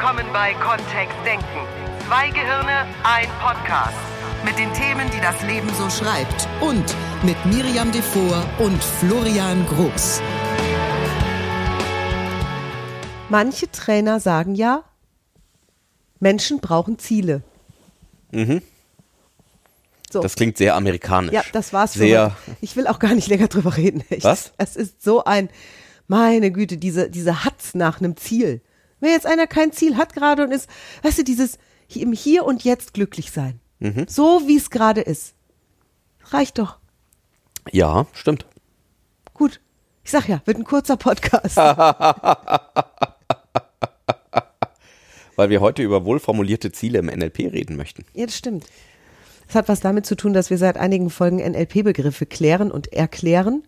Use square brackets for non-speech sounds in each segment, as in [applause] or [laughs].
willkommen bei Kontext Denken. Zwei Gehirne, ein Podcast. Mit den Themen, die das Leben so schreibt. Und mit Miriam Devor und Florian Groß. Manche Trainer sagen ja, Menschen brauchen Ziele. Mhm. So. Das klingt sehr amerikanisch. Ja, das war's für Sehr. heute. Ich will auch gar nicht länger drüber reden. Echt. Was? Es ist so ein, meine Güte, diese, diese Hatz nach einem Ziel. Wenn jetzt einer kein Ziel hat gerade und ist, weißt du, dieses im Hier und Jetzt glücklich sein. Mhm. So wie es gerade ist. Reicht doch. Ja, stimmt. Gut. Ich sag ja, wird ein kurzer Podcast. [laughs] Weil wir heute über wohlformulierte Ziele im NLP reden möchten. Ja, das stimmt. Das hat was damit zu tun, dass wir seit einigen Folgen NLP-Begriffe klären und erklären.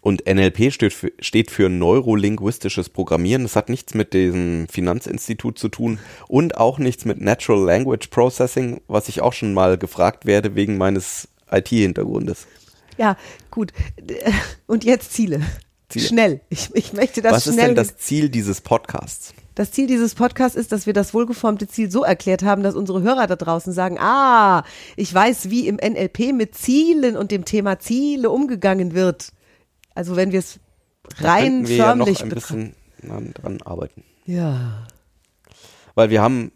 Und NLP steht für, steht für neurolinguistisches Programmieren. Das hat nichts mit dem Finanzinstitut zu tun und auch nichts mit Natural Language Processing, was ich auch schon mal gefragt werde wegen meines IT-Hintergrundes. Ja, gut. [laughs] Und jetzt Ziele. Ziele. Schnell. Ich, ich möchte das was ist schnell. denn das Ziel dieses Podcasts? Das Ziel dieses Podcasts ist, dass wir das wohlgeformte Ziel so erklärt haben, dass unsere Hörer da draußen sagen, ah, ich weiß, wie im NLP mit Zielen und dem Thema Ziele umgegangen wird. Also wenn wir es rein wir ja noch förmlich ein betrachten. bisschen dran arbeiten. Ja. Weil wir haben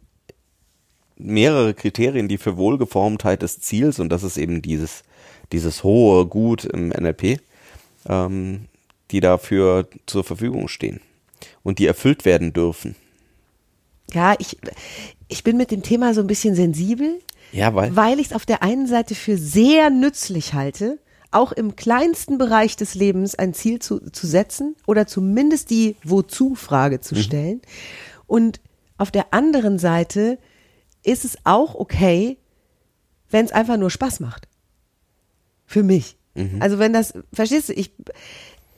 mehrere Kriterien, die für Wohlgeformtheit des Ziels, und das ist eben dieses, dieses hohe Gut im NLP, ähm, die dafür zur Verfügung stehen und die erfüllt werden dürfen. Ja, ich, ich bin mit dem Thema so ein bisschen sensibel, Ja, weil, weil ich es auf der einen Seite für sehr nützlich halte, auch im kleinsten Bereich des Lebens ein Ziel zu, zu setzen oder zumindest die Wozu-Frage zu stellen. Und auf der anderen Seite ist es auch okay, wenn es einfach nur Spaß macht. Für mich. Also wenn das, verstehst du, ich,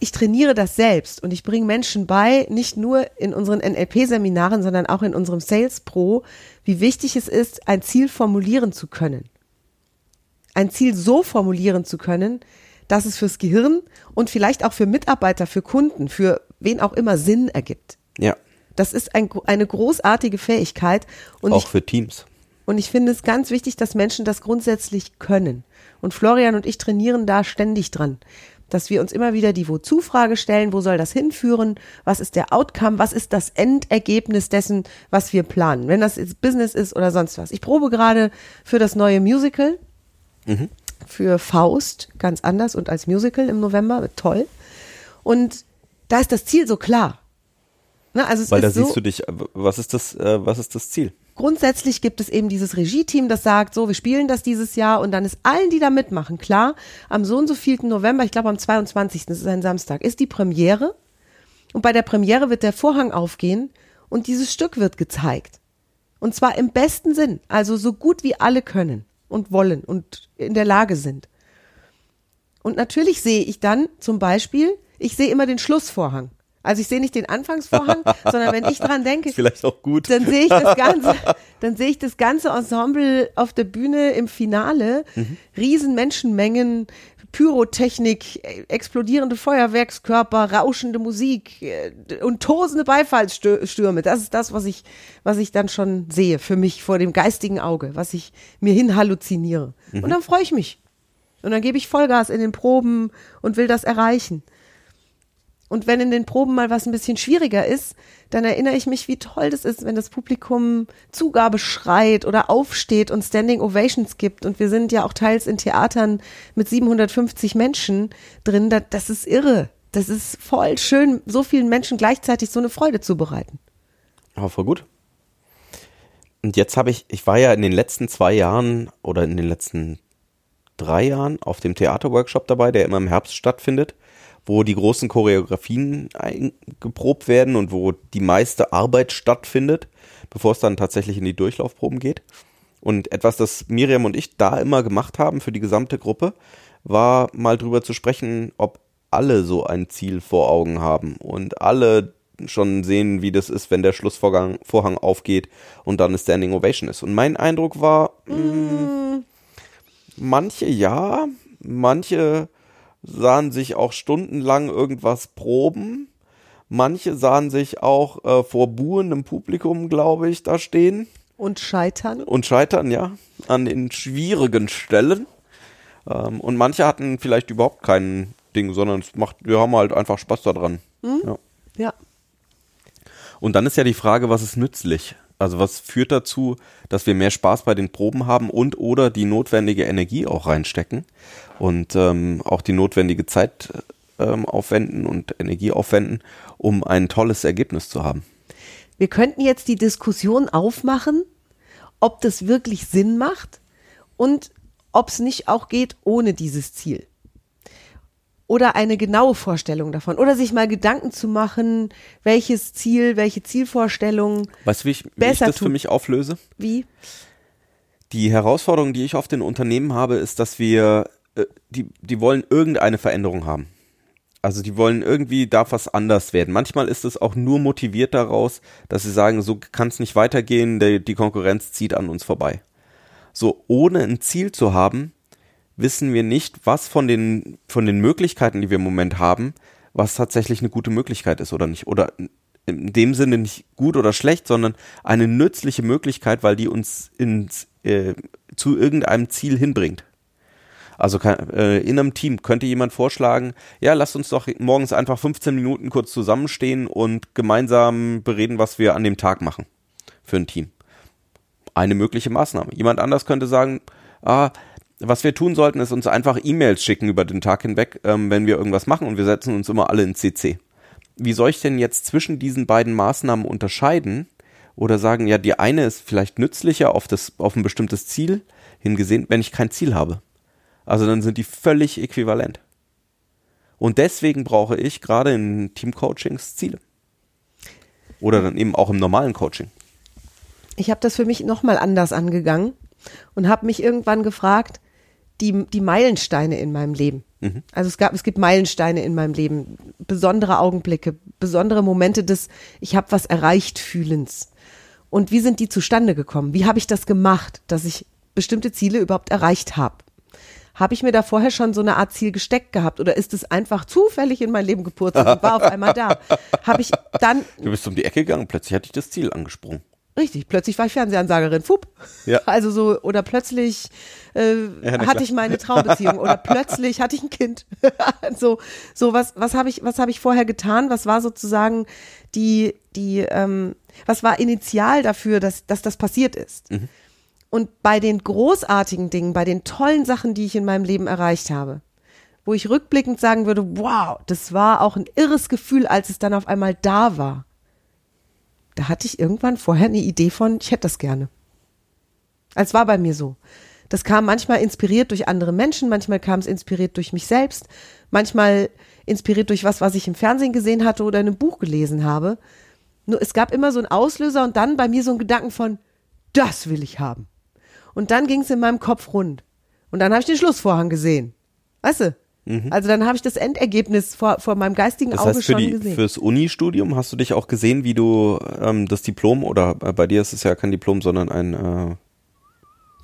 ich trainiere das selbst und ich bringe Menschen bei, nicht nur in unseren NLP-Seminaren, sondern auch in unserem Sales Pro, wie wichtig es ist, ein Ziel formulieren zu können. Ein Ziel so formulieren zu können, dass es fürs Gehirn und vielleicht auch für Mitarbeiter, für Kunden, für wen auch immer Sinn ergibt. ja, Das ist ein, eine großartige Fähigkeit und auch ich für Teams. und ich finde es ganz wichtig, dass Menschen das grundsätzlich können. Und Florian und ich trainieren da ständig dran, dass wir uns immer wieder die Wozu-Frage stellen, wo soll das hinführen, was ist der Outcome, was ist das Endergebnis dessen, was wir planen, wenn das jetzt Business ist oder sonst was. Ich probe gerade für das neue Musical, für Faust, ganz anders und als Musical im November, toll. Und da ist das Ziel so klar. Ne, also Weil da so, siehst du dich, äh, was ist das, äh, was ist das Ziel? grundsätzlich gibt es eben dieses Regie-Team, das sagt, so, wir spielen das dieses Jahr und dann ist allen, die da mitmachen, klar, am so und so vielten November, ich glaube am 22., das ist ein Samstag, ist die Premiere und bei der Premiere wird der Vorhang aufgehen und dieses Stück wird gezeigt. Und zwar im besten Sinn, also so gut wie alle können und wollen und in der Lage sind. Und natürlich sehe ich dann zum Beispiel, ich sehe immer den Schlussvorhang. Also ich sehe nicht den Anfangsvorhang, [laughs] sondern wenn ich dran denke, vielleicht auch gut. dann sehe ich das [laughs] ganze, dann sehe ich das ganze Ensemble auf der Bühne im Finale, riesen Menschenmengen, Pyrotechnik, explodierende Feuerwerkskörper, rauschende Musik äh, und tosende Beifallsstürme. Das ist das, was ich, was ich dann schon sehe für mich vor dem geistigen Auge, was ich mir hin halluziniere. Und dann freue ich mich. Und dann gebe ich Vollgas in den Proben und will das erreichen. Und wenn in den Proben mal was ein bisschen schwieriger ist, dann erinnere ich mich, wie toll das ist, wenn das Publikum Zugabe schreit oder aufsteht und Standing Ovations gibt. Und wir sind ja auch teils in Theatern mit 750 Menschen drin. Das, ist irre. Das ist voll schön, so vielen Menschen gleichzeitig so eine Freude zu bereiten. Aber voll gut. Und jetzt habe ich, ich war ja in den letzten zwei Jahren oder in den letzten drei Jahren auf dem Theaterworkshop dabei, der immer im Herbst stattfindet, wo die großen Choreografien geprobt werden und wo die meiste Arbeit stattfindet, bevor es dann tatsächlich in die Durchlaufproben geht. Und etwas, das Miriam und ich da immer gemacht haben für die gesamte Gruppe, war mal drüber zu sprechen, ob alle so ein Ziel vor Augen haben und alle schon sehen, wie das ist, wenn der Schlussvorgang Vorhang aufgeht und dann eine Standing Ovation ist. Und mein Eindruck war, mh, manche ja, manche sahen sich auch stundenlang irgendwas proben, Manche sahen sich auch äh, vor buhendem Publikum, glaube ich, da stehen Und scheitern. und scheitern, ja, an den schwierigen Stellen. Ähm, und manche hatten vielleicht überhaupt kein Ding, sondern es macht, wir haben halt einfach Spaß daran. Ja. Ja. Und dann ist ja die Frage, was ist nützlich? Also was führt dazu, dass wir mehr Spaß bei den Proben haben und oder die notwendige Energie auch reinstecken und ähm, auch die notwendige Zeit ähm, aufwenden und Energie aufwenden, um ein tolles Ergebnis zu haben. Wir könnten jetzt die Diskussion aufmachen, ob das wirklich Sinn macht und ob es nicht auch geht ohne dieses Ziel. Oder eine genaue Vorstellung davon. Oder sich mal Gedanken zu machen, welches Ziel, welche Zielvorstellung, Weißt du, wie ich, wie ich Besser das für mich auflöse? wie? Die Herausforderung, die ich oft in Unternehmen habe, ist, dass wir, äh, die, die wollen irgendeine Veränderung haben. Also die wollen irgendwie, darf was anders werden. Manchmal ist es auch nur motiviert daraus, dass sie sagen, so kann es nicht weitergehen, der, die Konkurrenz zieht an uns vorbei. So, ohne ein Ziel zu haben, wissen wir nicht, was von den, von den Möglichkeiten, die wir im Moment haben, was tatsächlich eine gute Möglichkeit ist oder nicht. Oder in dem Sinne nicht gut oder schlecht, sondern eine nützliche Möglichkeit, weil die uns ins, äh, zu irgendeinem Ziel hinbringt. Also kann, äh, in einem Team könnte jemand vorschlagen, ja, lasst uns doch morgens einfach 15 Minuten kurz zusammenstehen und gemeinsam bereden, was wir an dem Tag machen für ein Team. Eine mögliche Maßnahme. Jemand anders könnte sagen, ah, was wir tun sollten, ist uns einfach E-Mails schicken über den Tag hinweg, ähm, wenn wir irgendwas machen und wir setzen uns immer alle in CC. Wie soll ich denn jetzt zwischen diesen beiden Maßnahmen unterscheiden oder sagen, ja, die eine ist vielleicht nützlicher auf das, auf ein bestimmtes Ziel hingesehen, wenn ich kein Ziel habe? Also dann sind die völlig äquivalent. Und deswegen brauche ich gerade in Teamcoachings Ziele. Oder dann eben auch im normalen Coaching. Ich habe das für mich nochmal anders angegangen und habe mich irgendwann gefragt, die, die Meilensteine in meinem Leben. Also es gab, es gibt Meilensteine in meinem Leben, besondere Augenblicke, besondere Momente des Ich habe was erreicht fühlens. Und wie sind die zustande gekommen? Wie habe ich das gemacht, dass ich bestimmte Ziele überhaupt erreicht habe? Habe ich mir da vorher schon so eine Art Ziel gesteckt gehabt oder ist es einfach zufällig in mein Leben gepurzelt und war auf einmal da? [laughs] Habe ich dann Du bist um die Ecke gegangen, plötzlich hatte ich das Ziel angesprungen. Richtig, plötzlich war ich Fernsehansagerin, fupp. Ja. [laughs] Also so, oder plötzlich äh, na hatte klar. ich meine Traumbeziehung oder [laughs] plötzlich hatte ich ein Kind. [laughs] so, so was, was habe ich, was habe ich vorher getan? Was war sozusagen die, die, ähm, was war initial dafür, dass, dass das passiert ist? Und bei den großartigen Dingen, bei den tollen Sachen, die ich in meinem Leben erreicht habe, wo ich rückblickend sagen würde, wow, das war auch ein irres Gefühl, als es dann auf einmal da war da hatte ich irgendwann vorher eine Idee von, ich hätte das gerne. Es war bei mir so. Das kam manchmal inspiriert durch andere Menschen, manchmal kam es inspiriert durch mich selbst, manchmal inspiriert durch was, was ich im Fernsehen gesehen hatte oder in einem Buch gelesen habe. Nur es gab immer so einen Auslöser und dann bei mir so ein Gedanken von, das will ich haben. Und dann ging es in meinem Kopf rund. Und dann habe ich den Schlussvorhang gesehen. Weißt du? Also dann habe ich das Endergebnis vor, vor meinem geistigen Das Auge heißt, für schon die, gesehen. fürs Uni-Studium hast du dich auch gesehen, wie du ähm, das Diplom, oder äh, bei dir ist es ja kein Diplom, sondern ein, äh,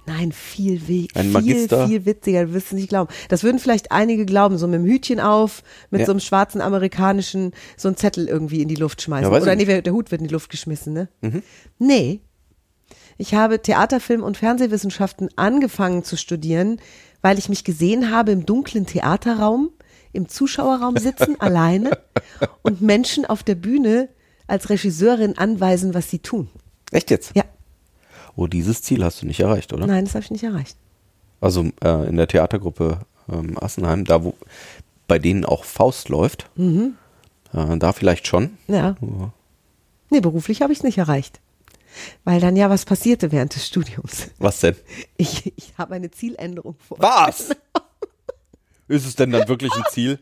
Nein, viel, we Ein viel, Magister. viel witziger, du wirst es nicht glauben. Das würden vielleicht einige glauben, so mit dem Hütchen auf, mit Ja. so einem schwarzen amerikanischen, so einen Zettel irgendwie in die Luft schmeißen. Ja, Oder nee, der Hut wird in die Luft geschmissen, ne? Nee. Ich habe Theater, Film und Fernsehwissenschaften angefangen zu studieren, weil ich mich gesehen habe im dunklen Theaterraum, im Zuschauerraum sitzen, [laughs] alleine und Menschen auf der Bühne als Regisseurin anweisen, was sie tun. echt jetzt? Ja, Oh, dieses Ziel hast du nicht erreicht, oder? nein, das habe ich nicht erreicht. Also äh, in der Theatergruppe ähm, Assenheim, da wo bei denen auch Faust läuft, Mhm. äh, da vielleicht schon. Ja. Ja. Nee, beruflich habe ich es nicht erreicht. Weil dann ja was passierte während des Studiums. Was denn? Ich, ich habe eine Zieländerung vor. Was? [laughs] Ist es denn dann wirklich ein Ziel?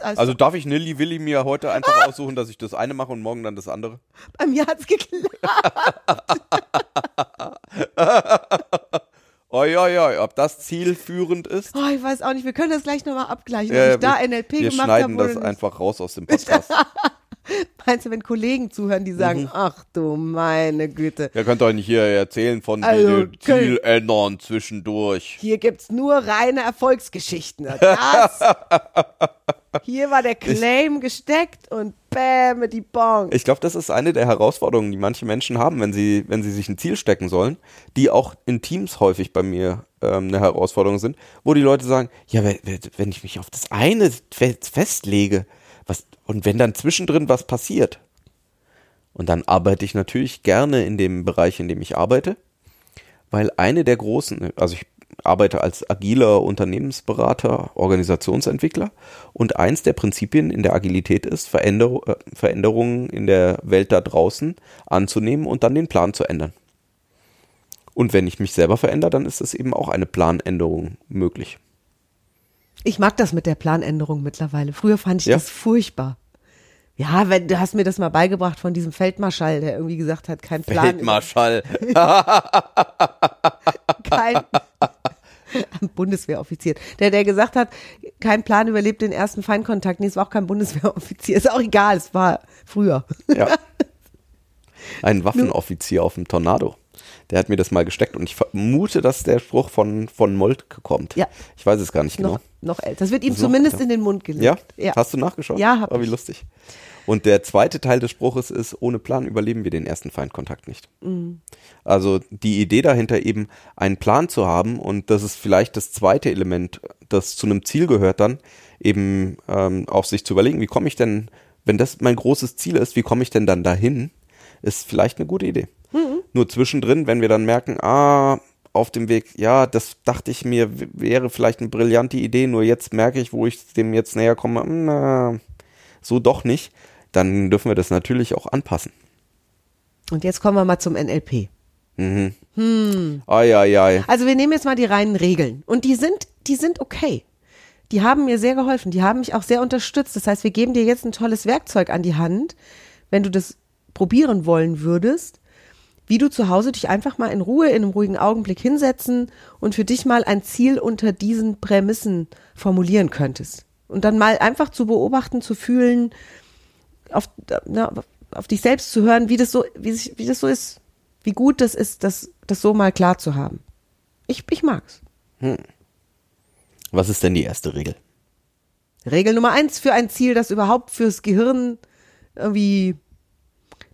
Also, Also darf ich Nilly Willi mir heute einfach aussuchen, dass ich das eine mache und morgen dann das andere? bei mir hat's geklappt. [laughs] Oi, oi, oi, ob das zielführend ist? Oh, ich weiß auch nicht, wir können das gleich nochmal abgleichen, Ja, ob ich da wir- NLP wir gemacht schneiden habe oder das nicht. einfach raus aus dem Podcast. [laughs] [laughs] Meinst du, wenn Kollegen zuhören, die sagen, Mhm. ach du meine Güte, Ihr könnt euch nicht hier erzählen von Also. Ziel ändern zwischendurch. hier gibt's nur reine Erfolgsgeschichten. [laughs] Das, hier war der Claim gesteckt und Bäm, die Bong. Ich glaube, das ist eine der Herausforderungen, die manche Menschen haben, wenn sie, wenn sie sich ein Ziel stecken sollen, die auch in Teams häufig bei mir ähm, eine Herausforderung sind, wo die Leute sagen, ja, we- we- wenn ich mich auf das eine fe- festlege, was, und wenn dann zwischendrin was passiert, und dann arbeite ich natürlich gerne in dem Bereich, in dem ich arbeite, weil eine der großen, also ich arbeite als agiler Unternehmensberater, Organisationsentwickler und eins der Prinzipien in der Agilität ist, Veränder äh, Veränderungen in der Welt da draußen anzunehmen und dann den Plan zu ändern. Und wenn ich mich selber verändere, dann ist es eben auch eine Planänderung möglich. Ich mag das mit der Planänderung mittlerweile. Früher fand ich Ja? das furchtbar. Ja, wenn, du hast mir das mal beigebracht von diesem Feldmarschall, der irgendwie gesagt hat, kein Plan. Feldmarschall. [laughs] [laughs] kein [laughs] Bundeswehroffizier. Der, der gesagt hat, kein Plan überlebt den ersten Feindkontakt. Nee, es war auch kein Bundeswehroffizier. Ist auch egal, es war früher. Ja. Ein Waffenoffizier auf dem Tornado. Der hat mir das mal gesteckt und ich vermute, dass der Spruch von, von Moltke kommt. Ja. Ich weiß es gar nicht genau. Noch, älter. Das wird ihm Das noch zumindest älter. in den Mund gelegt. Ja? ja. Hast du nachgeschaut? Ja, hab Oh, wie ich. lustig. Und der zweite Teil des Spruches ist, ohne Plan überleben wir den ersten Feindkontakt nicht. Mhm. Also die Idee dahinter eben, einen Plan zu haben und das ist vielleicht das zweite Element, das zu einem Ziel gehört dann, eben ähm, auch sich zu überlegen, wie komme ich denn, wenn das mein großes Ziel ist, wie komme ich denn dann dahin, ist vielleicht eine gute Idee. Mhm. Nur zwischendrin, wenn wir dann merken, ah, auf dem Weg, ja, das dachte ich mir, wäre vielleicht eine brillante Idee, nur jetzt merke ich, wo ich dem jetzt näher komme, na, so doch nicht, dann dürfen wir das natürlich auch anpassen. Und jetzt kommen wir mal zum NLP. Ai, ai, ai. Also wir nehmen jetzt mal die reinen Regeln. Und die sind, die sind okay. Die haben mir sehr geholfen. Die haben mich auch sehr unterstützt. Das heißt, wir geben dir jetzt ein tolles Werkzeug an die Hand, wenn du das probieren wollen würdest, wie du zu Hause dich einfach mal in Ruhe, in einem ruhigen Augenblick hinsetzen und für dich mal ein Ziel unter diesen Prämissen formulieren könntest. Und dann mal einfach zu beobachten, zu fühlen, auf, na, auf dich selbst zu hören, wie das so, wie, sich, wie das so ist, wie gut das ist, das, das so mal klar zu haben. Ich, ich mag's. Was ist denn die erste Regel? Regel Nummer eins für ein Ziel, das überhaupt fürs Gehirn irgendwie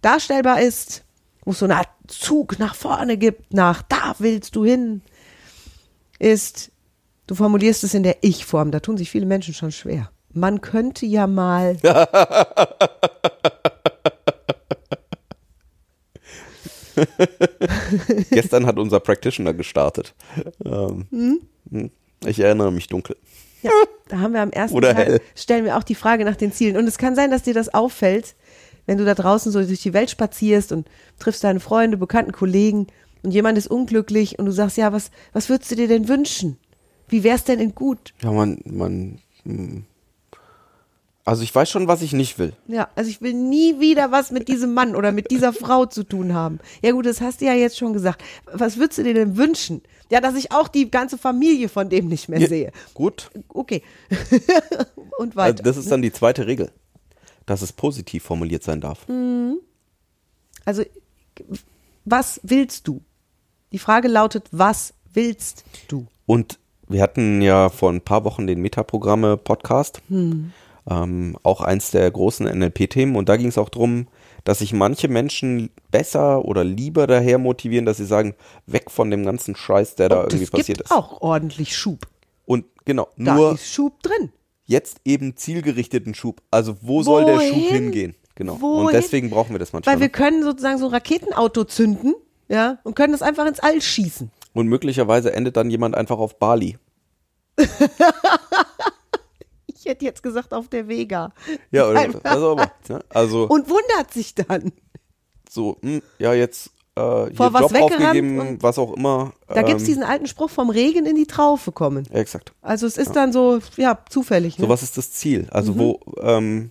darstellbar ist, wo es so eine Art Zug nach vorne gibt, nach da willst du hin, ist, du formulierst es in der Ich-Form. Da tun sich viele Menschen schon schwer. Man könnte ja mal. [laughs] Gestern hat unser Practitioner gestartet. Ähm, Hm? Ich erinnere mich dunkel. Ja, da haben wir am ersten Oder Tag, hell. stellen wir auch die Frage nach den Zielen. Und es kann sein, dass dir das auffällt, wenn du da draußen so durch die Welt spazierst und triffst deine Freunde, bekannten Kollegen und jemand ist unglücklich und du sagst, ja, was, was würdest du dir denn wünschen? Wie wär's denn in gut? Ja, man, man. hm. Also ich weiß schon, was ich nicht will. Ja, also ich will nie wieder was mit diesem Mann oder mit dieser [laughs] Frau zu tun haben. Ja gut, das hast du ja jetzt schon gesagt. Was würdest du dir denn wünschen? Ja, dass ich auch die ganze Familie von dem nicht mehr sehe. Gut. Okay. [laughs] und Also weiter. das ist dann die zweite Regel. Dass es positiv formuliert sein darf. Also, was willst du? Die Frage lautet, was willst du? Und wir hatten ja vor ein paar Wochen den Metaprogramme-Podcast. Ähm, auch eins der großen NLP-Themen. Und da ging es auch drum, dass sich manche Menschen besser oder lieber daher motivieren, dass sie sagen, weg von dem ganzen Scheiß, der da Und irgendwie es passiert gibt ist. auch ordentlich Schub. Und genau, Da nur ist Schub drin. Jetzt eben zielgerichteten Schub. Also wo soll der Schub Wohin? hingehen? Genau. Wohin? Und deswegen brauchen wir das manchmal. Weil wir ne? können sozusagen so ein Raketenauto zünden, ja, und können das einfach ins All schießen. Und möglicherweise endet dann jemand einfach auf Bali. [laughs] Ich hätte jetzt gesagt auf der Vega. Ja, oder auch immer. Ne? Also Und wundert sich dann. so, hm, ja, jetzt äh, Vor was Job aufgegeben, was auch immer. Da gibt's ähm, diesen alten Spruch vom Regen in die Traufe kommen. ja, exakt. Also es ist dann so, ja, zufällig. Ne? So, was ist das Ziel? Also Mhm. wo, ähm,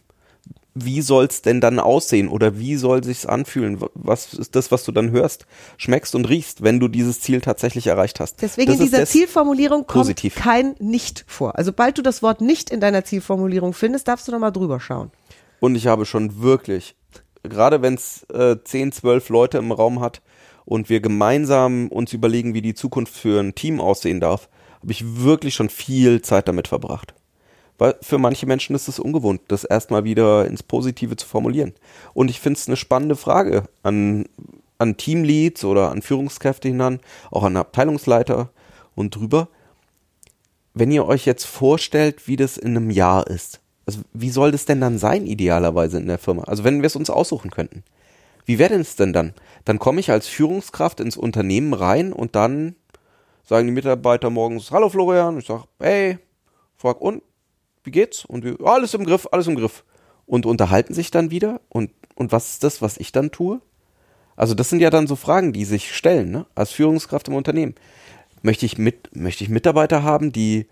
wie soll's denn dann aussehen oder wie soll sich's anfühlen? Was ist das, was du dann hörst, schmeckst und riechst, wenn du dieses Ziel tatsächlich erreicht hast? Deswegen das in dieser Zielformulierung kommt positiv. kein Nicht vor. Also sobald du das Wort Nicht in deiner Zielformulierung findest, darfst du noch mal drüber schauen. Und ich habe schon wirklich, gerade wenn es äh, 10, 12 Leute im Raum hat und wir gemeinsam uns überlegen, wie die Zukunft für ein Team aussehen darf, habe ich wirklich schon viel Zeit damit verbracht. Weil für manche Menschen ist es ungewohnt, das erstmal wieder ins Positive zu formulieren. Und ich finde es eine spannende Frage an, an Teamleads oder an Führungskräfte hinan, auch an Abteilungsleiter und drüber. Wenn ihr euch jetzt vorstellt, wie das in einem Jahr ist, also wie soll das denn dann sein, idealerweise in der Firma? Also wenn wir es uns aussuchen könnten. Wie wäre es denn dann? Dann komme ich als Führungskraft ins Unternehmen rein und dann sagen die Mitarbeiter morgens, hallo Florian, ich sage, hey, frag und, wie geht's? Und wir, alles im Griff, alles im Griff. Und unterhalten sich dann wieder und, und was ist das, was ich dann tue? Also das sind ja dann so Fragen, die sich stellen, ne? als Führungskraft im Unternehmen. Möchte ich, mit, möchte ich Mitarbeiter haben, die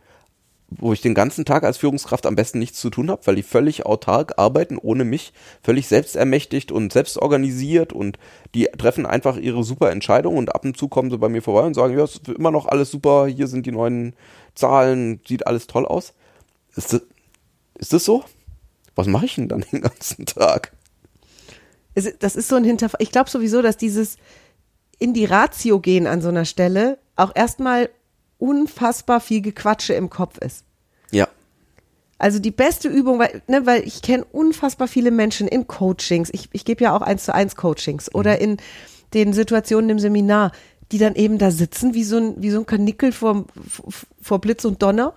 wo ich den ganzen Tag als Führungskraft am besten nichts zu tun habe, weil die völlig autark arbeiten ohne mich, völlig selbstermächtigt und selbst organisiert und die treffen einfach ihre super Entscheidungen und ab und zu kommen sie bei mir vorbei und sagen, ja, ist immer noch alles super, hier sind die neuen Zahlen, sieht alles toll aus. Ist das, ist das so? Was mache ich denn dann den ganzen Tag? Das ist so ein Hinterfragen. Ich glaube sowieso, dass dieses in die Ratio gehen an so einer Stelle auch erstmal unfassbar viel Gequatsche im Kopf ist. Ja. Also die beste Übung, weil, ne, weil ich kenne unfassbar viele Menschen in Coachings. Ich, ich gebe ja auch eins zu eins Coachings oder in den Situationen im Seminar, die dann eben da sitzen wie so ein, wie so ein Kanickel vor, vor Blitz und Donner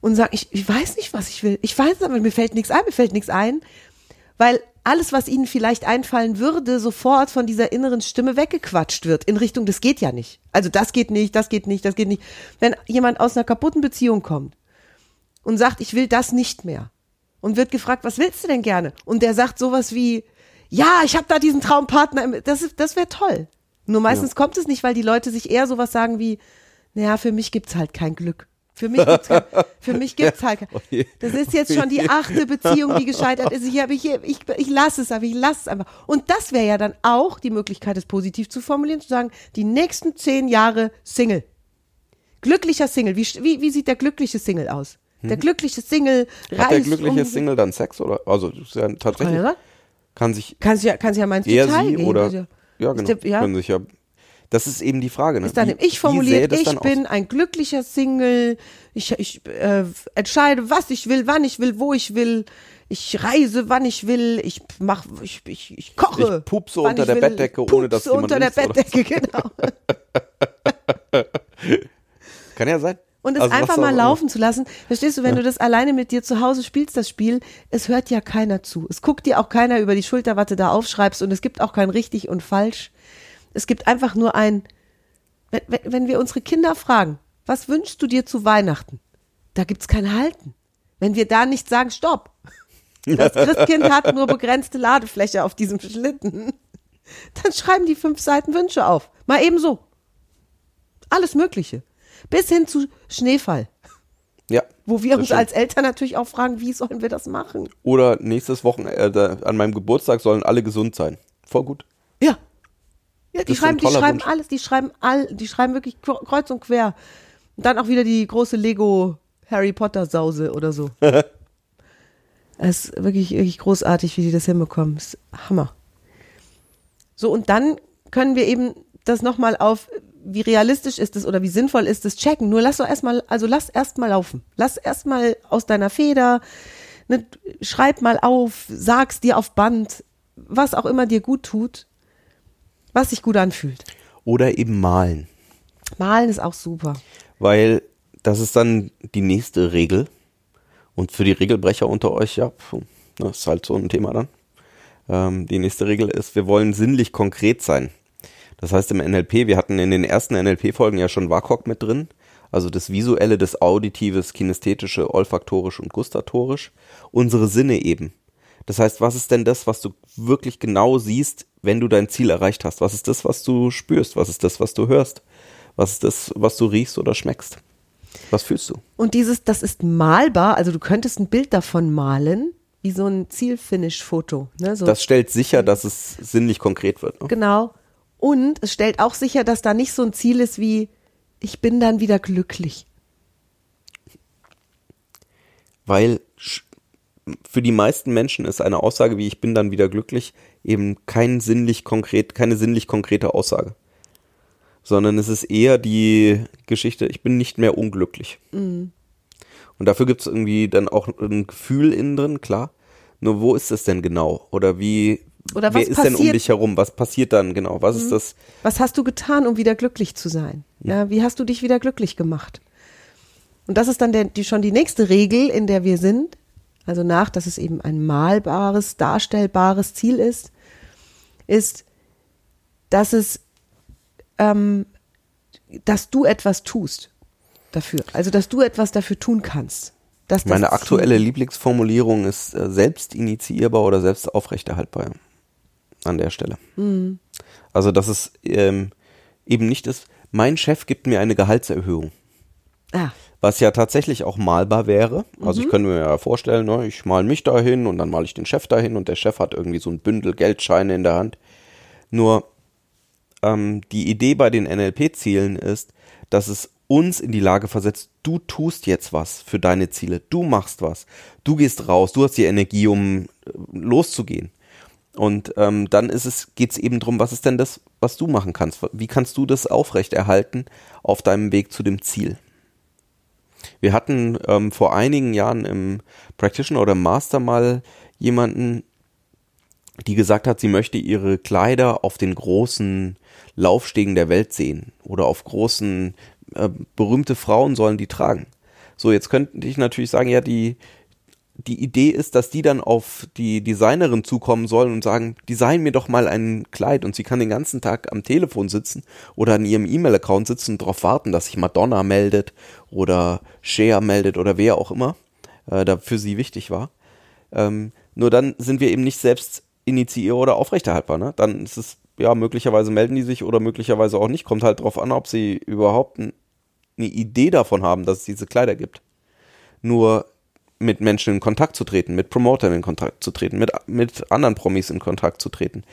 und sagen, ich, ich weiß nicht, was ich will. Ich weiß aber, mir fällt nichts ein, mir fällt nichts ein, weil alles, was ihnen vielleicht einfallen würde, sofort von dieser inneren Stimme weggequatscht wird in Richtung, das geht ja nicht. Also das geht nicht, das geht nicht, das geht nicht. Wenn jemand aus einer kaputten Beziehung kommt und sagt, ich will das nicht mehr und wird gefragt, was willst du denn gerne? Und der sagt sowas wie, ja, ich habe da diesen Traumpartner, das, das wäre toll. Nur meistens ja. kommt es nicht, weil die Leute sich eher sowas sagen wie, naja, für mich gibt's halt kein Glück. Für mich gibt's kein, [laughs] für mich gibt's halt kein, oh das ist jetzt schon die achte Beziehung, die gescheitert ist. Ich, ich, ich, ich lasse es, aber ich lasse es einfach. Und das wäre ja dann auch die Möglichkeit, es positiv zu formulieren, zu sagen, die nächsten zehn Jahre Single. Glücklicher Single. Wie, wie, wie sieht der glückliche Single aus? Der hm? glückliche Single reist Hat der glückliche um, Single dann Sex oder? Also, ja tatsächlich. Kann sich. Kann sich ja, kann sich ja mein Detail gehen. Oder, also, ja, genau. Ja. Können sich ja das ist eben die Frage. Ne? Ist dann wie, ich formuliert, ich bin aus? ein glücklicher Single. Ich, ich äh, entscheide, was ich will, wann ich will, wo ich will. Ich reise, wann ich will. Ich mach, ich, ich, ich koche. Ich pupse unter der will. Bettdecke, ohne dass jemand unter der Bettdecke, [laughs] genau. [laughs] Kann ja sein. Und es also einfach mal laufen zu lassen. Verstehst du, wenn ja. du das alleine mit dir zu Hause spielst, das Spiel, es hört ja keiner zu. Es guckt dir auch keiner über die Schulter, was du da aufschreibst und es gibt auch kein richtig und falsch. Es gibt einfach nur ein, wenn, wenn wir unsere Kinder fragen, was wünschst du dir zu Weihnachten? Da gibt es kein Halten. Wenn wir da nicht sagen, stopp. Das [laughs] Christkind hat nur begrenzte Ladefläche auf diesem Schlitten. Dann schreiben die fünf Seiten Wünsche auf. Mal eben so. Alles Mögliche. Bis hin zu Schneefall. Ja. Wo wir uns stimmt. als Eltern natürlich auch fragen, wie sollen wir das machen? Oder nächstes Wochenende an meinem Geburtstag sollen alle gesund sein. Voll gut. Ja, ja, die schreiben, die schreiben Wunsch. alles, die schreiben all, die schreiben wirklich kreuz und quer. Und dann auch wieder die große Lego Harry Potter Sause oder so. [laughs] Es ist wirklich, wirklich großartig, wie die das hinbekommen. Das ist Hammer. So, und dann können wir eben das nochmal auf, wie realistisch ist es oder wie sinnvoll ist es, checken. Nur lass doch erstmal, also lass erstmal laufen. Lass erstmal aus deiner Feder, ne, schreib mal auf, sag's dir auf Band, was auch immer dir gut tut was sich gut anfühlt. Oder eben malen. Malen ist auch super. Weil das ist dann die nächste Regel. Und für die Regelbrecher unter euch, ja, das ist halt so ein Thema dann. Ähm, die nächste Regel ist, wir wollen sinnlich konkret sein. Das heißt im NLP, wir hatten in den ersten NLP-Folgen ja schon WAKOK mit drin. Also das Visuelle, das Auditive, das Kinästhetische, Olfaktorisch und Gustatorisch. Unsere Sinne eben. Das heißt, was ist denn das, was du wirklich genau siehst, wenn du dein Ziel erreicht hast? Was ist das, was du spürst? Was ist das, was du hörst? Was ist das, was du riechst oder schmeckst? Was fühlst du? Und dieses, das ist malbar, also du könntest ein Bild davon malen, wie so ein Zielfinish-Foto. Ne? So. Das stellt sicher, dass es sinnlich konkret wird. Ne? Genau. Und es stellt auch sicher, dass da nicht so ein Ziel ist wie, ich bin dann wieder glücklich. Weil für die meisten Menschen ist eine Aussage wie ich bin dann wieder glücklich eben kein sinnlich konkret, keine sinnlich konkrete Aussage. Sondern es ist eher die Geschichte, ich bin nicht mehr unglücklich. Mhm. Und dafür gibt es irgendwie dann auch ein Gefühl innen drin, klar. Nur wo ist es denn genau? Oder wie, Oder wer ist denn um dich herum? Was passiert dann genau? Was ist das? Was hast du getan, um wieder glücklich zu sein? Ja, wie hast du dich wieder glücklich gemacht? Und das ist dann der, die, schon die nächste Regel, in der wir sind. Also nach, dass es eben ein malbares, darstellbares Ziel ist, ist, dass es, ähm, dass du etwas tust dafür. Also, dass du etwas dafür tun kannst. Meine aktuelle Lieblingsformulierung ist äh, selbst initiierbar oder selbst aufrechterhaltbar an der Stelle. Mhm. Also, dass es ähm, eben nicht ist, mein Chef gibt mir eine Gehaltserhöhung. Ah, Was ja tatsächlich auch malbar wäre. Also Mhm. ich könnte mir ja vorstellen, ne, ich mal mich dahin und dann male ich den Chef dahin und der Chef hat irgendwie so ein Bündel Geldscheine in der Hand. Nur ähm, die Idee bei den NLP-Zielen ist, dass es uns in die Lage versetzt, du tust jetzt was für deine Ziele, du machst was, du gehst raus, du hast die Energie, um äh, loszugehen. Und ähm, dann ist es, geht es eben darum, was ist denn das, was du machen kannst? Wie kannst du das aufrechterhalten auf deinem Weg zu dem Ziel? Wir hatten ähm, vor einigen Jahren im Practitioner oder im Master mal jemanden, die gesagt hat, sie möchte ihre Kleider auf den großen Laufstegen der Welt sehen oder auf großen äh, berühmte Frauen sollen die tragen. So, jetzt könnte ich natürlich sagen, ja, die die Idee ist, dass die dann auf die Designerin zukommen sollen und sagen, design mir doch mal ein Kleid und sie kann den ganzen Tag am Telefon sitzen oder an ihrem E-Mail-Account sitzen und darauf warten, dass sich Madonna meldet oder Cher meldet oder wer auch immer äh, da für sie wichtig war. Ähm, nur dann sind wir eben nicht selbst initiier oder aufrechterhaltbar. Ne? Dann ist es, ja, möglicherweise melden die sich oder möglicherweise auch nicht. Kommt halt drauf an, ob sie überhaupt eine Idee davon haben, dass es diese Kleider gibt. Nur mit Menschen in Kontakt zu treten, mit Promotern in Kontakt zu treten, mit, mit anderen Promis in Kontakt zu treten,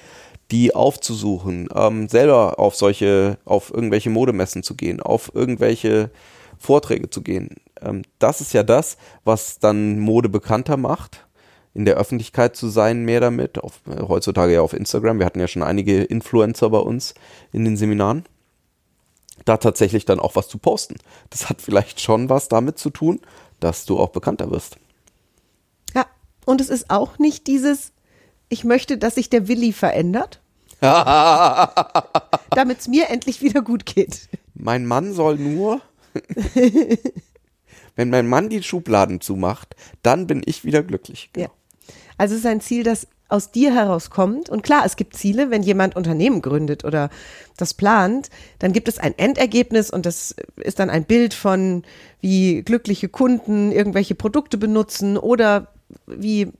die aufzusuchen, ähm, selber auf solche, auf irgendwelche Modemessen zu gehen, auf irgendwelche Vorträge zu gehen. Ähm, das ist ja das, was dann Mode bekannter macht, in der Öffentlichkeit zu sein, mehr damit, auf, äh, heutzutage ja auf Instagram. Wir hatten ja schon einige Influencer bei uns in den Seminaren da tatsächlich dann auch was zu posten. Das hat vielleicht schon was damit zu tun, dass du auch bekannter wirst. ja. Und es ist auch nicht dieses, ich möchte, dass sich der Willi verändert, [laughs] damit es mir endlich wieder gut geht. Mein Mann soll nur, [laughs] wenn mein Mann die Schubladen zumacht, dann bin ich wieder glücklich. Ja. Also es ist ein Ziel, das aus dir herauskommt. Und klar, es gibt Ziele, wenn jemand Unternehmen gründet oder das plant, dann gibt es ein Endergebnis und das ist dann ein Bild von, wie glückliche Kunden irgendwelche Produkte benutzen oder wie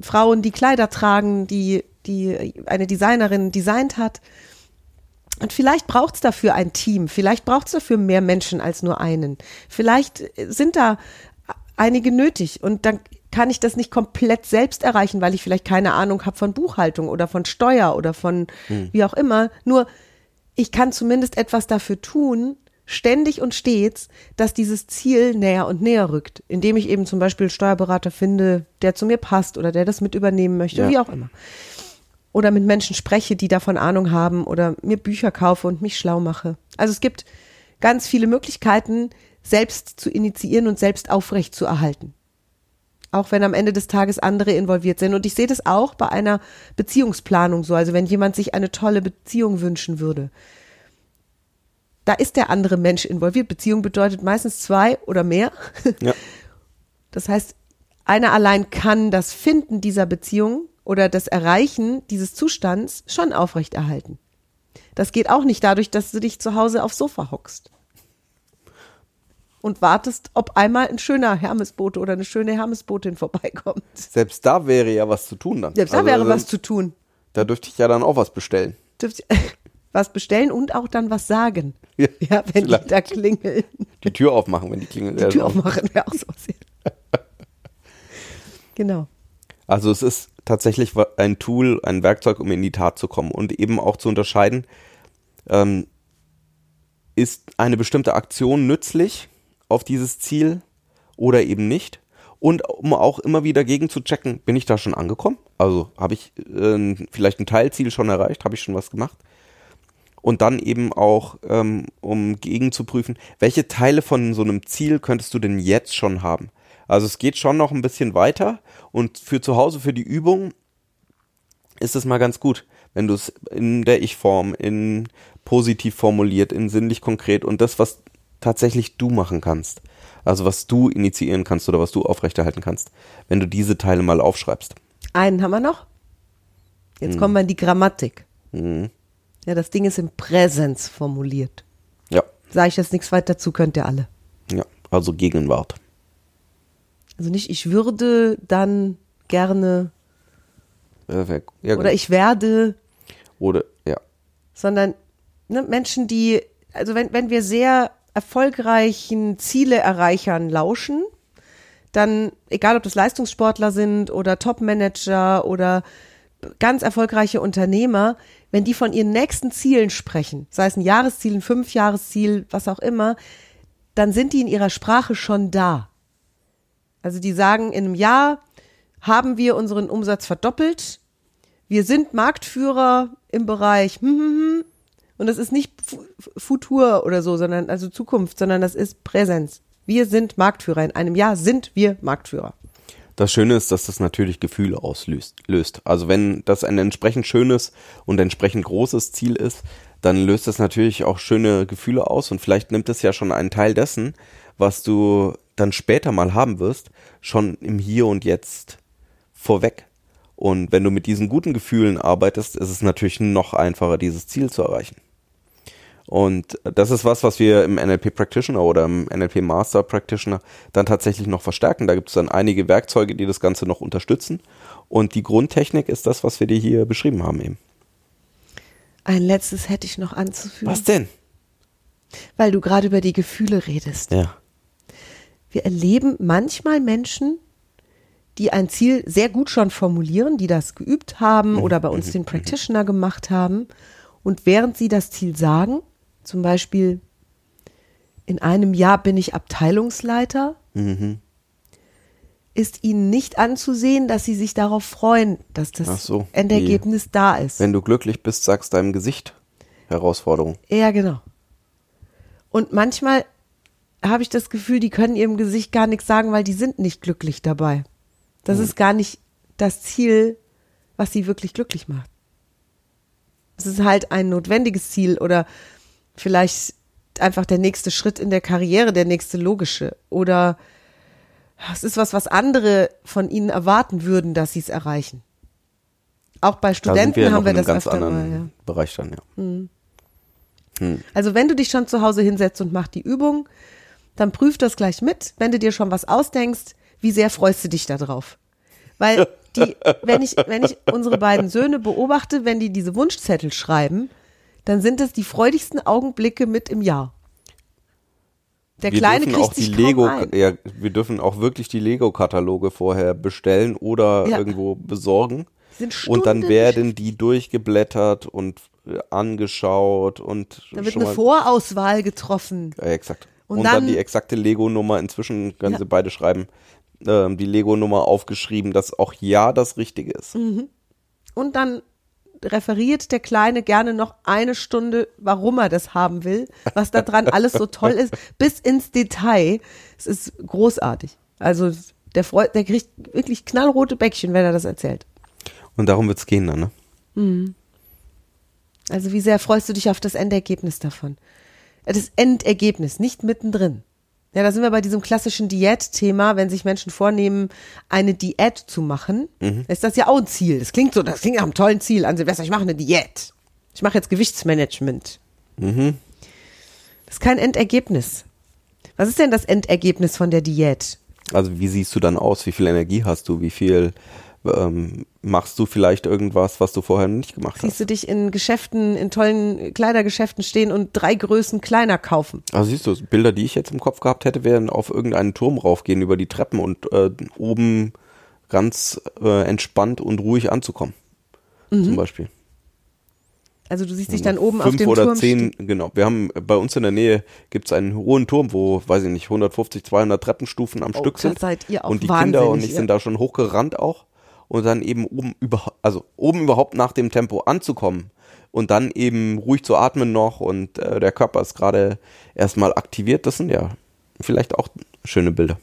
Frauen die Kleider tragen, die, die eine Designerin designt hat. Und vielleicht braucht es dafür ein Team, vielleicht braucht es dafür mehr Menschen als nur einen. Vielleicht sind da einige nötig und dann kann ich das nicht komplett selbst erreichen, weil ich vielleicht keine Ahnung habe von Buchhaltung oder von Steuer oder von wie auch immer. Nur ich kann zumindest etwas dafür tun, ständig und stets, dass dieses Ziel näher und näher rückt, indem ich eben zum Beispiel Steuerberater finde, der zu mir passt oder der das mit übernehmen möchte, Ja. wie auch immer oder mit Menschen spreche, die davon Ahnung haben oder mir Bücher kaufe und mich schlau mache. Also es gibt ganz viele Möglichkeiten, selbst zu initiieren und selbst aufrecht zu erhalten. Auch wenn am Ende des Tages andere involviert sind. Und ich sehe das auch bei einer Beziehungsplanung so. Also wenn jemand sich eine tolle Beziehung wünschen würde. Da ist der andere Mensch involviert. Beziehung bedeutet meistens zwei oder mehr. Ja. [laughs] Das heißt, einer allein kann das Finden dieser Beziehung oder das Erreichen dieses Zustands schon aufrechterhalten. Das geht auch nicht dadurch, dass du dich zu Hause aufs Sofa hockst und wartest, ob einmal ein schöner Hermesbote oder eine schöne Hermesbotin vorbeikommt. Selbst da wäre ja was zu tun dann. Selbst da Also, wäre was zu tun. Da dürfte ich ja dann auch was bestellen. [laughs] Was bestellen und auch dann was sagen. [laughs] Ja, Ja, wenn die vielleicht. da klingeln. Die Tür aufmachen, wenn die klingelt. Die Tür aufmachen wäre auch so sehr. [laughs] Genau. Also es ist tatsächlich ein Tool, ein Werkzeug, um in die Tat zu kommen und eben auch zu unterscheiden, ähm, ist eine bestimmte Aktion nützlich auf dieses Ziel oder eben nicht. Und um auch immer wieder gegen zu checken, bin ich da schon angekommen? Also habe ich äh, vielleicht ein Teilziel schon erreicht? Habe ich schon was gemacht? Und dann eben auch, ähm, um gegen zu prüfen, welche Teile von so einem Ziel könntest du denn jetzt schon haben? Also es geht schon noch ein bisschen weiter und für zu Hause, für die Übung ist es mal ganz gut, wenn du es in der Ich-Form, in positiv formuliert, in sinnlich konkret und das, was tatsächlich du machen kannst, also was du initiieren kannst oder was du aufrechterhalten kannst, wenn du diese Teile mal aufschreibst. Einen haben wir noch. Jetzt kommen wir in die Grammatik. Mhm. Ja, das Ding ist im Präsens formuliert. Ja, Sage ich jetzt nichts weiter dazu, könnt ihr alle. ja, also Gegenwart. Also nicht, ich würde dann gerne wer- ja, oder ich werde, oder ja, sondern ne, Menschen, die, also wenn, wenn wir sehr erfolgreichen Zieleerreichern lauschen, dann, egal ob das Leistungssportler sind oder Topmanager oder ganz erfolgreiche Unternehmer, wenn die von ihren nächsten Zielen sprechen, sei es ein Jahresziel, ein Fünfjahresziel, was auch immer, dann sind die in ihrer Sprache schon da. Also die sagen, in einem Jahr haben wir unseren Umsatz verdoppelt, wir sind Marktführer im Bereich hm, hm, hm. Und das ist nicht Fu- Futur oder so, sondern also Zukunft, sondern das ist Präsenz. Wir sind Marktführer. In einem Jahr sind wir Marktführer. Das Schöne ist, dass das natürlich Gefühle auslöst. Löst. Also wenn das ein entsprechend schönes und entsprechend großes Ziel ist, dann löst das natürlich auch schöne Gefühle aus und vielleicht nimmt es ja schon einen Teil dessen, was du dann später mal haben wirst, schon im Hier und Jetzt vorweg. Und wenn du mit diesen guten Gefühlen arbeitest, ist es natürlich noch einfacher, dieses Ziel zu erreichen. Und das ist was, was wir im NLP Practitioner oder im NLP Master Practitioner dann tatsächlich noch verstärken. Da gibt es dann einige Werkzeuge, die das Ganze noch unterstützen. Und die Grundtechnik ist das, was wir dir hier beschrieben haben eben. Ein letztes hätte ich noch anzufügen, Was denn? weil du gerade über die Gefühle redest. Ja. Wir erleben manchmal Menschen, die ein Ziel sehr gut schon formulieren, die das geübt haben oder bei uns den Practitioner gemacht haben. Und während sie das Ziel sagen, zum Beispiel, in einem Jahr bin ich Abteilungsleiter, ist ihnen nicht anzusehen, dass sie sich darauf freuen, dass das so, Endergebnis da ist. Wenn du glücklich bist, sagst deinem Gesicht Herausforderung. Ja, genau. Und manchmal habe ich das Gefühl, die können ihrem Gesicht gar nichts sagen, weil die sind nicht glücklich dabei. Das ist gar nicht das Ziel, was sie wirklich glücklich macht. Es ist halt ein notwendiges Ziel oder vielleicht einfach der nächste Schritt in der Karriere, der nächste logische. Oder es ist was, was andere von ihnen erwarten würden, dass sie es erreichen. Auch bei Da Studenten sind wir haben wir das ganz öfter anderen mal. Ja. Bereich dann, ja. Also wenn du dich schon zu Hause hinsetzt und mach die Übung, dann prüf das gleich mit. Wenn du dir schon was ausdenkst, wie sehr freust du dich da drauf? Weil [laughs] die, wenn ich, wenn ich unsere beiden Söhne beobachte, wenn die diese Wunschzettel schreiben, dann sind das die freudigsten Augenblicke mit im Jahr. Der wir Kleine dürfen kriegt auch die sich Lego, ja, wir dürfen auch wirklich die Lego-Kataloge vorher bestellen oder Ja. irgendwo besorgen. Sind Und dann werden die durchgeblättert und äh, angeschaut und Da wird eine Vorauswahl getroffen. ja, exakt. Und Und, dann, dann- die exakte Lego-Nummer. Inzwischen können Ja. sie beide schreiben, ähm, die Lego-Nummer aufgeschrieben, dass auch ja das Richtige ist. Mhm. Und dann referiert der Kleine gerne noch eine Stunde, warum er das haben will, was da dran alles so toll ist, [laughs] bis ins Detail. Es ist großartig. Also der, freut, der kriegt wirklich knallrote Bäckchen, wenn er das erzählt. Und darum wird's gehen dann, ne? Also wie sehr freust du dich auf das Endergebnis davon? Das Endergebnis, nicht mittendrin. Ja, da sind wir bei diesem klassischen Diät-Thema, wenn sich Menschen vornehmen, eine Diät zu machen, ist das ja auch ein Ziel. Das klingt so, das klingt nach einem tollen Ziel an Silvester. Ich mache eine Diät. Ich mache jetzt Gewichtsmanagement. Das ist kein Endergebnis. Was ist denn das Endergebnis von der Diät? Also wie siehst du dann aus? Wie viel Energie hast du? Wie viel ähm, machst du vielleicht irgendwas, was du vorher nicht gemacht Siehst hast? du dich in Geschäften, in tollen Kleidergeschäften stehen und drei Größen kleiner kaufen? Also siehst du, Bilder, die ich jetzt im Kopf gehabt hätte, wären auf irgendeinen Turm raufgehen über die Treppen und äh, oben ganz äh, entspannt und ruhig anzukommen. Mhm. Zum Beispiel. Also du siehst dich dann oben auf Fünf dem oder Turm zehn, genau. Wir haben bei uns in der Nähe gibt's einen hohen Turm, wo, weiß ich nicht, 150, 200 Treppenstufen am Oh, Stück sind. seid ihr auch und die Kinder und ich ja. sind da schon hochgerannt auch. Und dann eben oben über, also oben überhaupt nach dem Tempo anzukommen und dann eben ruhig zu atmen noch und äh, der Körper ist gerade erstmal aktiviert. Das sind ja vielleicht auch schöne Bilder.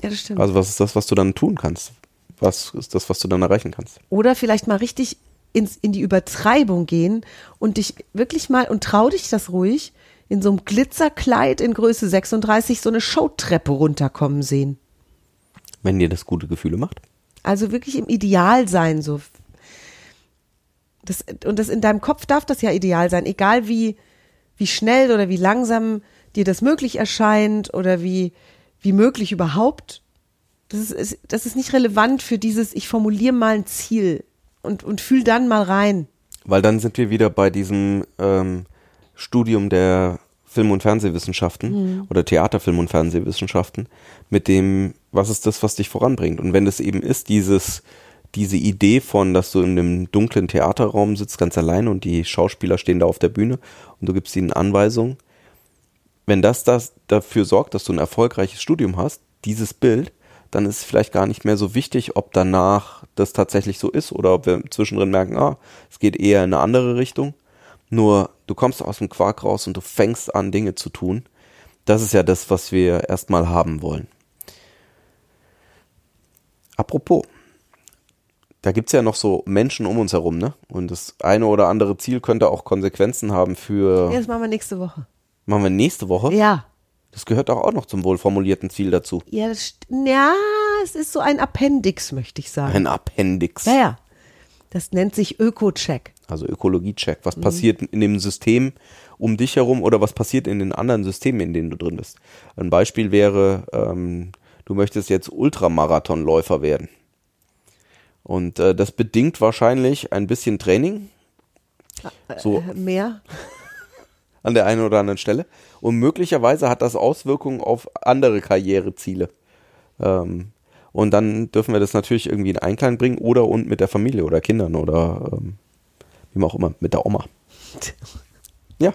Ja, das stimmt. Also was ist das, was du dann tun kannst? Was ist das, was du dann erreichen kannst? Oder vielleicht mal richtig ins, in die Übertreibung gehen und dich wirklich mal, und trau dich das ruhig, in so einem Glitzerkleid in Größe 36 so eine Showtreppe runterkommen sehen. Wenn dir das gute Gefühle macht? Also wirklich im Ideal sein, so. Das, und das in deinem Kopf darf das ja ideal sein, egal wie, wie schnell oder wie langsam dir das möglich erscheint oder wie, wie möglich überhaupt. Das ist, das ist nicht relevant für dieses, ich formuliere mal ein Ziel und, und fühl dann mal rein. Weil dann sind wir wieder bei diesem ähm, Studium der Film- und Fernsehwissenschaften oder Theaterfilm- und Fernsehwissenschaften mit dem, was ist das, was dich voranbringt? Und wenn das eben ist, dieses, diese Idee von, dass du in einem dunklen Theaterraum sitzt, ganz alleine und die Schauspieler stehen da auf der Bühne und du gibst ihnen Anweisungen, wenn das, das dafür sorgt, dass du ein erfolgreiches Studium hast, dieses Bild, dann ist es vielleicht gar nicht mehr so wichtig, ob danach das tatsächlich so ist oder ob wir zwischendrin merken, ah, es geht eher in eine andere Richtung. Nur du kommst aus dem Quark raus und du fängst an, Dinge zu tun. Das ist ja das, was wir erstmal haben wollen. Apropos, da gibt's ja noch so Menschen um uns herum, ne? Und das eine oder andere Ziel könnte auch Konsequenzen haben für. Ja, das machen wir nächste Woche. Machen wir nächste Woche. Ja. Das gehört doch auch noch zum wohlformulierten Ziel dazu. Ja, das, ja, es ist so ein Appendix, möchte ich sagen. Ein Appendix. Ja, ja. Das nennt sich Öko-Check. Also Ökologiecheck. Was passiert in dem System um dich herum oder was passiert in den anderen Systemen, in denen du drin bist? Ein Beispiel wäre, ähm, du möchtest jetzt Ultramarathonläufer werden. Und äh, das bedingt wahrscheinlich ein bisschen Training. So Äh, Mehr? [laughs] an der einen oder anderen Stelle. Und möglicherweise hat das Auswirkungen auf andere Karriereziele. Ähm, und dann dürfen wir das natürlich irgendwie in Einklang bringen oder und mit der Familie oder Kindern oder ähm, wie auch immer, mit der Oma. [laughs] Ja.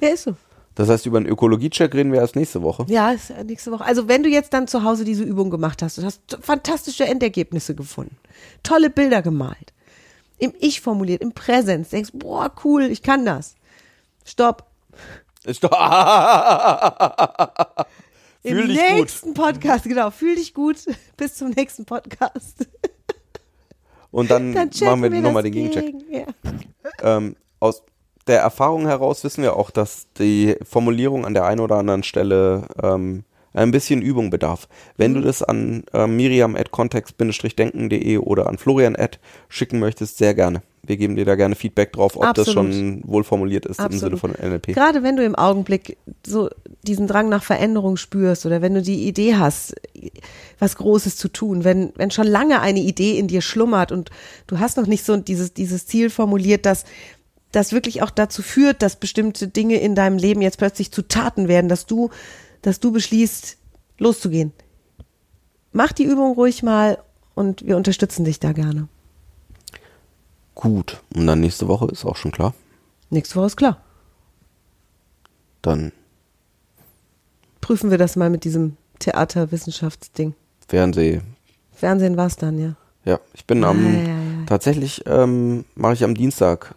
Ja, ist so. Das heißt, über einen Ökologiecheck reden wir erst nächste Woche. Ja, ist ja nächste Woche. Also wenn du jetzt dann zu Hause diese Übung gemacht hast und hast fantastische Endergebnisse gefunden, tolle Bilder gemalt, im Ich formuliert, im Präsens, denkst, boah, cool, ich kann das. Stopp. Stopp. [laughs] Fühl Im dich gut. nächsten Podcast, genau, fühl dich gut. [laughs] Bis zum nächsten Podcast. Und dann, Dann machen wir, nochmal das den Gegencheck. gegen. Ja. ähm, aus der Erfahrung heraus wissen wir auch, dass die Formulierung an der einen oder anderen Stelle ähm, ein bisschen Übung bedarf. Wenn Mhm. du das an äh, miriam at context-denken.de oder an florian at schicken möchtest, sehr gerne. Wir geben dir da gerne Feedback drauf, ob das Absolut. schon wohl formuliert ist im Sinne Absolut. von NLP. Gerade wenn du im Augenblick so diesen Drang nach Veränderung spürst oder wenn du die Idee hast, was Großes zu tun, wenn, wenn schon lange eine Idee in dir schlummert und du hast noch nicht so dieses, dieses Ziel formuliert, dass das wirklich auch dazu führt, dass bestimmte Dinge in deinem Leben jetzt plötzlich zu Taten werden, dass du, dass du beschließt, loszugehen. Mach die Übung ruhig mal und wir unterstützen dich da gerne. Gut. Und dann nächste Woche ist auch schon klar. Nächste Woche ist klar. Dann Prüfen wir das mal mit diesem Theaterwissenschaftsding. Fernseh. Fernsehen war es dann, ja. Ja, ich bin am Ja, ja, ja. tatsächlich ähm, mache ich am Dienstag,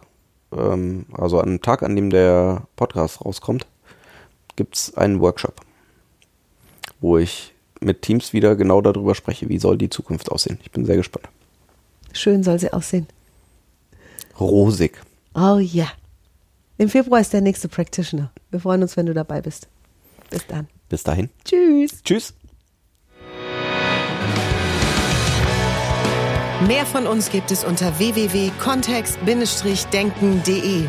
ähm, also an dem Tag, an dem der Podcast rauskommt, gibt's einen Workshop, wo ich mit Teams wieder genau darüber spreche, wie soll die Zukunft aussehen. Ich bin sehr gespannt. Schön soll sie aussehen. Rosig. Oh ja. Im Februar ist der nächste Practitioner. Wir freuen uns, wenn du dabei bist. Bis dann. Bis dahin. Tschüss. Tschüss. Mehr von uns gibt es unter www.kontext-denken.de.